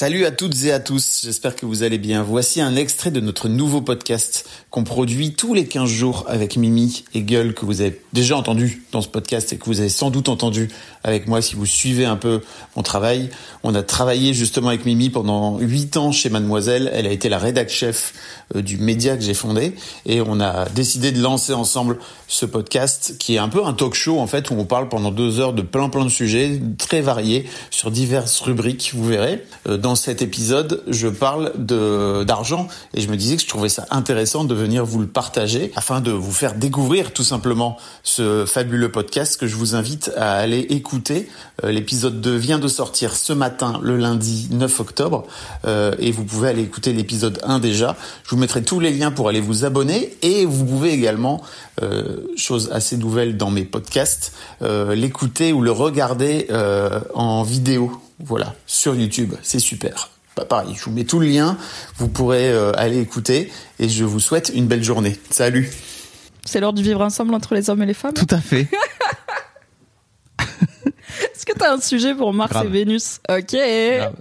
Salut à toutes et à tous, j'espère que vous allez bien. Voici un extrait de notre nouveau podcast qu'on produit tous les 15 jours avec Mimi et Gueule que vous avez déjà entendu dans ce podcast et que vous avez sans doute entendu avec moi si vous suivez un peu mon travail. On a travaillé justement avec Mimi pendant 8 ans chez Mademoiselle. Elle a été la rédac chef euh, du média que j'ai fondé et on a décidé de lancer ensemble ce podcast qui est un peu un talk show en fait où on parle pendant deux heures de plein plein de sujets très variés sur diverses rubriques, vous verrez. Euh, dans cet épisode, je parle de d'argent et je me disais que je trouvais ça intéressant de venir vous le partager afin de vous faire découvrir tout simplement ce fabuleux podcast que je vous invite à aller écouter. Euh, l'épisode 2 vient de sortir ce matin, le lundi 9 octobre, euh, et vous pouvez aller écouter l'épisode 1 déjà. Je vous mettrai tous les liens pour aller vous abonner et vous pouvez également, euh, chose assez nouvelle dans mes podcasts, euh, l'écouter ou le regarder euh, en vidéo voilà, sur YouTube, c'est super. Bah, pareil, je vous mets tout le lien, vous pourrez euh, aller écouter et je vous souhaite une belle journée. Salut C'est l'heure du vivre ensemble entre les hommes et les femmes. Tout à fait. Est-ce que t'as un sujet pour Mars Grave. et Vénus? Ok. Grave.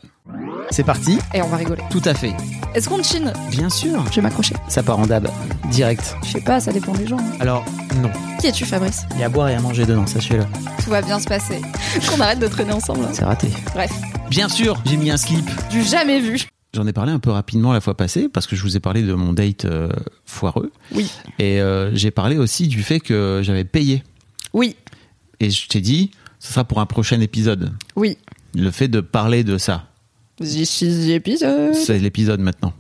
C'est parti Et on va rigoler. Tout à fait. Est-ce qu'on chine Bien sûr. Je vais m'accrocher. Ça part en dab. Direct. Je sais pas, ça dépend des gens. hein. Alors, non. Qui es-tu, Fabrice Il y a à boire et à manger dedans, sachez-le. Tout va bien se passer. Qu'on arrête de traîner ensemble. hein. C'est raté. Bref, Bien sûr, j'ai mis un slip. du jamais vu. J'en ai parlé un peu rapidement la fois passée parce que je vous ai parlé de mon date euh, foireux. Oui. Et euh, j'ai parlé aussi du fait que j'avais payé. Oui, Et je t'ai dit, ce sera pour un prochain épisode. oui. Le fait de parler de ça. This is the episode. C'est l'épisode maintenant.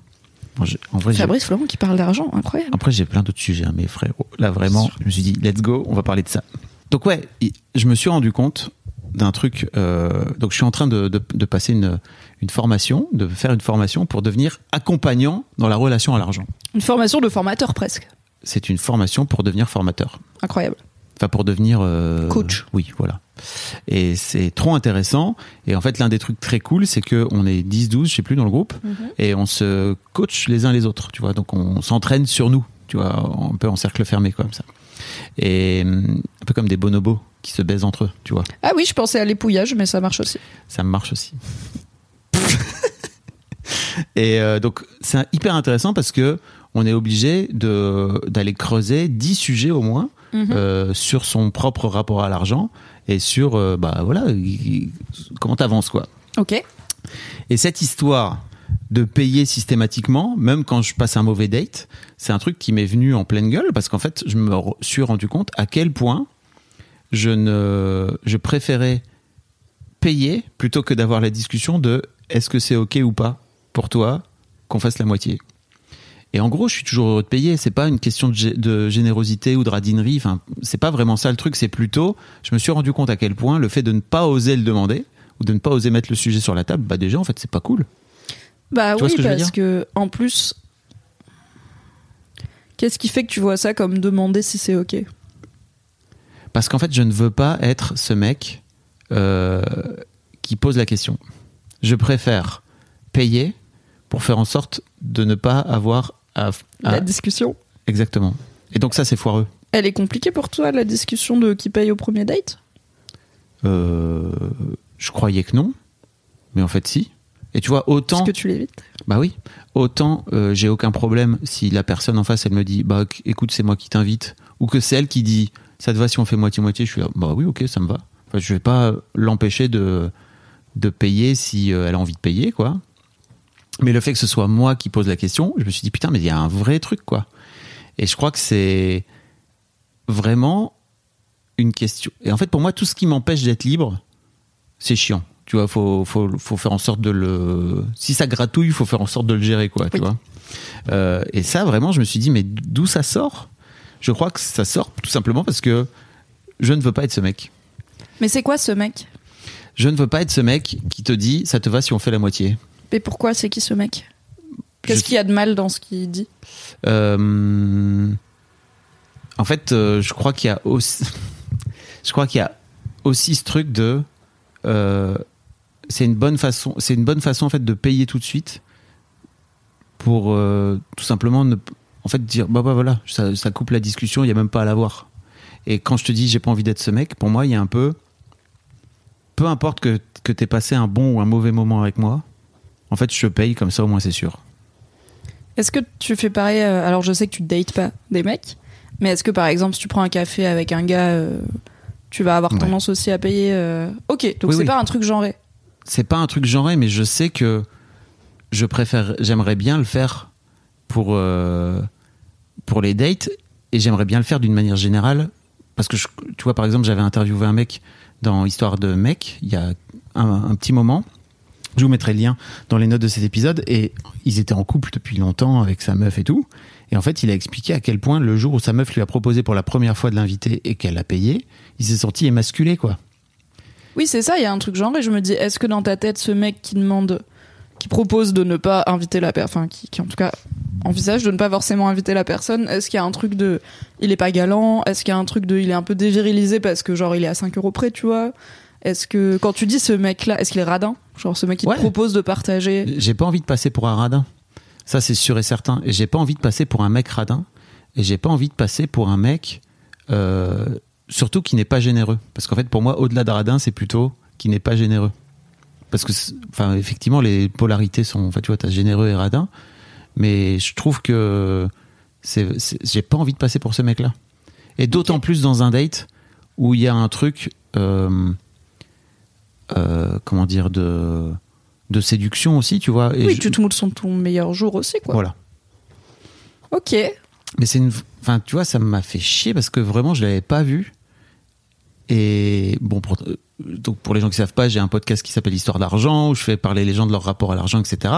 Bon, en vrai, j'ai- Fabrice Florent qui parle d'argent, incroyable. Après, j'ai plein d'autres sujets, hein, mais frérot, là vraiment, je me suis dit, let's go, on va parler de ça. Donc ouais, je me suis rendu compte d'un truc. euh, donc je suis en train de, de- de passer une, une formation, de faire une formation pour devenir accompagnant dans la relation à l'argent. Une formation de formateur presque. C'est une formation pour devenir formateur. Incroyable. Enfin, pour devenir euh, Coach. Oui, voilà. Et c'est trop intéressant. Et en fait, l'un des trucs très cool, c'est que on est 10-12, je sais plus, dans le groupe, et on se coach les uns les autres, tu vois. Donc, on s'entraîne sur nous, tu vois, un peu en cercle fermé, comme ça. Et un peu comme des bonobos qui se baisent entre eux, tu vois. Ah oui, je pensais à l'épouillage, mais ça marche aussi. Ça marche aussi. et euh, donc, c'est hyper intéressant parce que on est obligé d'aller creuser 10 sujets au moins Mhm. euh, sur son propre rapport à l'argent et sur euh, bah voilà comment t'avances quoi. Ok. Et cette histoire de payer systématiquement, même quand je passe un mauvais date, c'est un truc qui m'est venu en pleine gueule parce qu'en fait, je me suis rendu compte à quel point je ne, je préférais payer plutôt que d'avoir la discussion de est-ce que c'est ok ou pas pour toi qu'on fasse la moitié. Et en gros, je suis toujours heureux de payer. C'est pas une question de, gé- de générosité ou de radinerie. Enfin, c'est pas vraiment ça le truc. C'est plutôt, je me suis rendu compte à quel point le fait de ne pas oser le demander ou de ne pas oser mettre le sujet sur la table, bah déjà en fait c'est pas cool. Bah Tu oui, que parce que en plus, qu'est-ce qui fait que tu vois ça comme demander si c'est ok? Parce qu'en fait je ne veux pas être ce mec euh, qui pose la question. Je préfère payer pour faire en sorte de ne pas avoir à, à- La discussion. exactement. Et donc ça c'est foireux. Elle est compliquée pour toi, la discussion de qui paye au premier date? Euh, je croyais que non, mais en fait si. Et tu vois autant Est-ce que tu l'évites? Bah oui. Autant euh, j'ai aucun problème si la personne en face elle me dit bah écoute c'est moi qui t'invite ou que c'est elle qui dit ça te va si on fait moitié moitié je suis là bah oui ok ça me va. Enfin, je vais pas l'empêcher de de payer si euh, elle a envie de payer quoi. Mais le fait que ce soit moi qui pose la question, je me suis dit putain mais il y a un vrai truc quoi. Et je crois que c'est vraiment une question. Et en fait pour moi tout ce qui m'empêche d'être libre, c'est chiant. Tu vois, faut, faut, faut faire en sorte de le. Si ça gratouille, faut faire en sorte de le gérer, quoi. Tu vois. Euh, et ça, vraiment, je me suis dit, mais d'où ça sort? Je crois que ça sort tout simplement parce que je ne veux pas être ce mec. Mais c'est quoi ce mec? Je ne veux pas être ce mec qui te dit, ça te va si on fait la moitié? Mais pourquoi c'est qui ce mec? Je- qu'il y a de mal dans ce qu'il dit? Euh, en fait, euh, je crois qu'il y a aussi, je crois qu'il y a aussi ce truc de, euh, c'est une bonne façon, c'est une bonne façon en fait de payer tout de suite pour tout simplement ne, en fait dire bah bah voilà, ça, ça coupe la discussion, il y a même pas à l'avoir. Et quand je te dis j'ai pas envie d'être ce mec, pour moi il y a un peu, peu importe que que t'aies passé un bon ou un mauvais moment avec moi, En fait, je paye comme ça, au moins c'est sûr. Est-ce que tu fais pareil euh, Alors, je sais que tu dates pas des mecs, mais est-ce que par exemple, si tu prends un café avec un gars, euh, tu vas avoir Ouais. tendance aussi à payer euh, Ok, donc Oui, c'est oui. pas un truc genré. C'est pas un truc genré, mais je sais que je préfère, j'aimerais bien le faire pour euh, pour les dates et j'aimerais bien le faire d'une manière générale parce que je- tu vois par exemple j'avais interviewé un mec dans Histoire de mec il y a un, un petit moment. Je vous mettrai le lien dans les notes de cet épisode et ils étaient en couple depuis longtemps avec sa meuf et tout. Et en fait, il a expliqué à quel point le jour où sa meuf lui a proposé pour la première fois de l'inviter et qu'elle a payé, il s'est senti émasculé quoi. Oui, c'est ça, il y a un truc genré. Je me dis, est-ce que dans ta tête, ce mec qui demande, qui propose de ne pas inviter la personne, enfin, qui, en tout cas envisage de ne pas forcément inviter la personne, est-ce qu'il y a un truc de il est pas galant Est-ce qu'il y a un truc de il est un peu dévirilisé parce que genre il est à 5 euros près, tu vois? Est-ce que quand tu dis ce mec-là, est-ce qu'il est radin? Genre ce mec qui Ouais. te propose de partager J'ai pas envie de passer pour un radin. Ça, c'est sûr et certain. Et j'ai pas envie de passer pour un mec radin. Et j'ai pas envie de passer pour un mec, euh, surtout qui n'est pas généreux. Parce qu'en fait, pour moi, au-delà de radin, c'est plutôt qui n'est pas généreux. Parce que, enfin, effectivement, les polarités sont, enfin, tu vois, t'as généreux et radin. Mais je trouve que c'est, c'est- j'ai pas envie de passer pour ce mec-là. Et d'autant plus dans un date où il y a un truc, euh, comment dire, de, de séduction aussi, tu vois. Et Oui, je- tu te moules son ton meilleur jour aussi, quoi. Voilà. Ok. Mais c'est une. Enfin, tu vois, ça m'a fait chier parce que vraiment, je l'avais pas vu. Et bon, pour, euh, donc pour les gens qui savent pas, j'ai un podcast qui s'appelle Histoire d'argent où je fais parler les gens de leur rapport à l'argent, etc.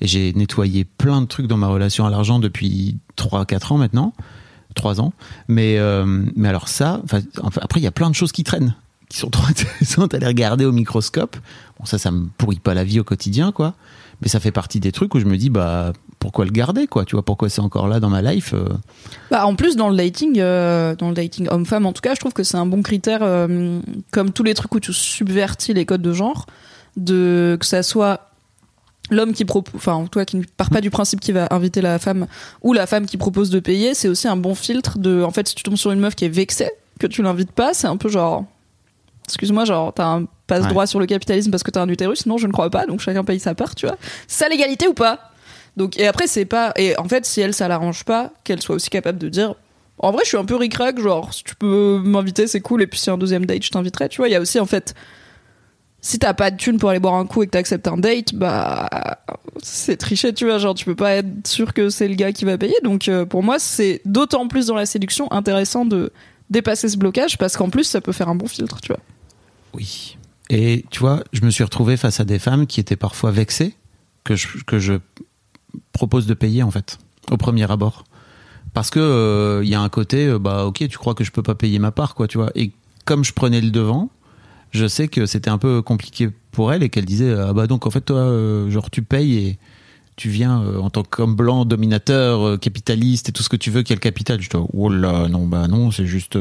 Et j'ai nettoyé plein de trucs dans ma relation à l'argent depuis 3-4 ans maintenant. 3 ans. Mais, euh, mais alors ça, après, il y a plein de choses qui traînent, qui sont trop intéressantes à les regarder au microscope. Bon, ça, ça me pourrit pas la vie au quotidien, quoi. Mais ça fait partie des trucs où je me dis, bah, pourquoi le garder, quoi Tu vois, pourquoi c'est encore là dans ma life euh, Bah, en plus, dans le dating, euh, dans le dating homme-femme, en tout cas, je trouve que c'est un bon critère, euh, comme tous les trucs où tu subvertis les codes de genre, de que ça soit l'homme qui propose, enfin, toi qui ne part pas du principe qu'il va inviter la femme ou la femme qui propose de payer, c'est aussi un bon filtre de, en fait, si tu tombes sur une meuf qui est vexée que tu l'invites pas, c'est un peu genre, excuse-moi, genre, t'as un passe droit sur le capitalisme parce que t'as un utérus, non, je ne crois pas, donc chacun paye sa part, tu vois. C'est ça l'égalité ou pas donc, et après, c'est pas. Et en fait, si elle, ça l'arrange pas, qu'elle soit aussi capable de dire. En vrai, je suis un peu ric-rac, genre, si tu peux m'inviter, c'est cool, et puis si un deuxième date, je t'inviterai, tu vois. Il y a aussi, en fait. Si t'as pas de thune pour aller boire un coup et que t'acceptes un date, bah. C'est tricher, tu vois. Genre, tu peux pas être sûr que c'est le gars qui va payer. Donc, euh, pour moi, c'est d'autant plus dans la séduction intéressant de dépasser ce blocage, parce qu'en plus, ça peut faire un bon filtre, tu vois. Oui. Et tu vois, je me suis retrouvé face à des femmes qui étaient parfois vexées que je, propose de payer en fait au premier abord. Parce que euh, il y a un côté, euh, bah ok, tu crois que je peux pas payer ma part, quoi, tu vois. Et comme je prenais le devant, je sais que c'était un peu compliqué pour elle et qu'elle disait ah bah donc en fait toi, euh, genre tu payes et tu viens euh, en tant qu'homme blanc, dominateur, euh, capitaliste et tout ce que tu veux, quel capital. Je dis oh là non bah non, c'est juste.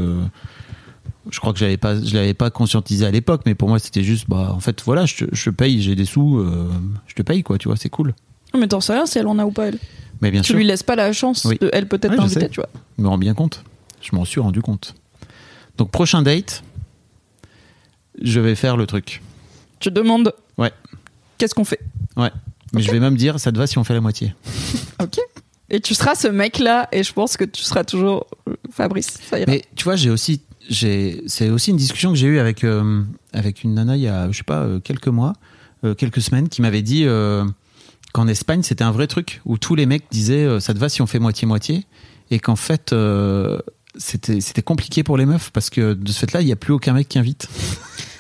Je crois que j'avais pas, je l'avais pas conscientisé à l'époque, mais pour moi c'était juste, bah en fait voilà, je je paye, j'ai des sous, euh, je te paye quoi, tu vois, c'est cool. Mais t'en sais rien si elle en a ou pas, elle. Mais bien tu sûr, lui laisses pas la chance Oui. de elle peut-être Ouais, tu vois. je me rends bien compte, je m'en suis rendu compte. Donc prochain date, je vais faire le truc, Tu demandes. Ouais. Qu'est-ce qu'on fait? Mais Ok. je vais même dire, ça te va si on fait la moitié. Ok. Et tu seras ce mec-là, et je pense que tu seras toujours euh, Fabrice. Ça ira. Mais tu vois, j'ai aussi, c'est aussi une discussion que j'ai eue avec euh, avec une nana il y a, je sais pas, euh, quelques mois, euh, quelques semaines, qui m'avait dit qu'en Espagne c'était un vrai truc où tous les mecs disaient ça te va si on fait moitié moitié, et qu'en fait c'était compliqué pour les meufs parce que de ce fait-là il y a plus aucun mec qui invite.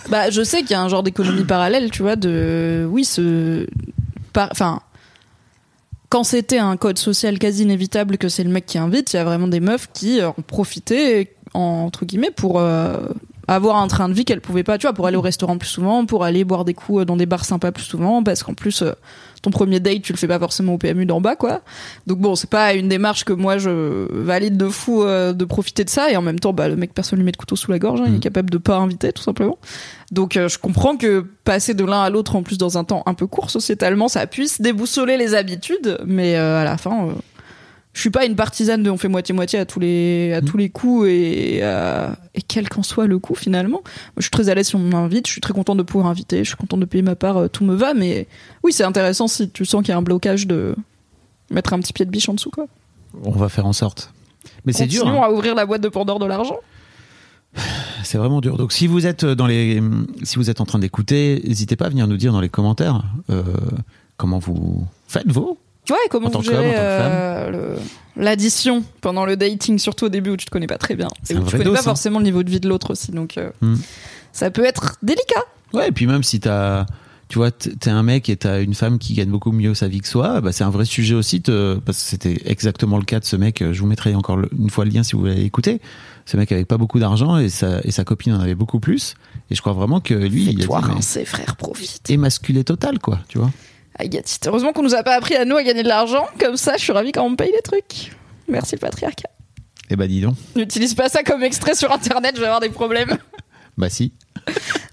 Bah, je sais qu'il y a un genre d'économie parallèle, tu vois, de. Oui, ce. Enfin. Quand c'était un code social quasi inévitable que c'est le mec qui invite, il y a vraiment des meufs qui ont profité, entre guillemets, pour euh, avoir un train de vie qu'elles pouvaient pas, tu vois, pour aller au restaurant plus souvent, pour aller boire des coups euh, dans des bars sympas plus souvent, parce qu'en plus, euh, ton premier date, tu le fais pas forcément au PMU d'en bas, quoi. Donc bon, c'est pas une démarche que moi je valide de fou euh, de profiter de ça, et en même temps, bah, le mec, personne lui met de couteau sous la gorge, hein, il est Mhm. capable de pas inviter, tout simplement. Donc je comprends que passer de l'un à l'autre en plus dans un temps un peu court sociétalement, ça puisse déboussoler les habitudes, mais à la fin, je suis pas une partisane de on fait moitié-moitié à tous les, à Mm. tous les coups et, euh, et quel qu'en soit le coup finalement. Moi, je suis très à l'aise si on m'invite, je suis très contente de pouvoir inviter, je suis contente de payer ma part, euh, tout me va, mais oui, c'est intéressant si tu sens qu'il y a un blocage de mettre un petit pied de biche en dessous, quoi. On va faire en sorte. Mais c'est dur. Hein. à ouvrir la boîte de Pandore de l'argent. C'est vraiment dur. Donc si vous êtes dans les, si vous êtes en train d'écouter, n'hésitez pas à venir nous dire dans les commentaires euh, comment vous faites vos. Ouais, comment vous gérez euh, l'addition pendant le dating, surtout au début où tu te connais pas très bien. Et où tu connais dos, pas forcément le niveau de vie de l'autre aussi, donc euh, Hmm. ça peut être délicat. Ouais, et puis même si t'as, tu vois, t'es un mec et t'as une femme qui gagne beaucoup mieux sa vie que soi, bah c'est un vrai sujet aussi, te- parce que c'était exactement le cas de ce mec. Je vous mettrai encore le- une fois le lien si vous voulez écouter. Ce mec avait pas beaucoup d'argent et sa, et sa copine en avait beaucoup plus. Et je crois vraiment que lui, il a Toi, dit, mais- ses frères profitent. émasculé total, quoi, tu vois. Agathe. Heureusement qu'on nous a pas appris à nous à gagner de l'argent, comme ça je suis ravie quand on me paye les trucs. Merci le patriarcat. Eh bah dis donc. N'utilise pas ça comme extrait sur internet, je vais avoir des problèmes. Bah si.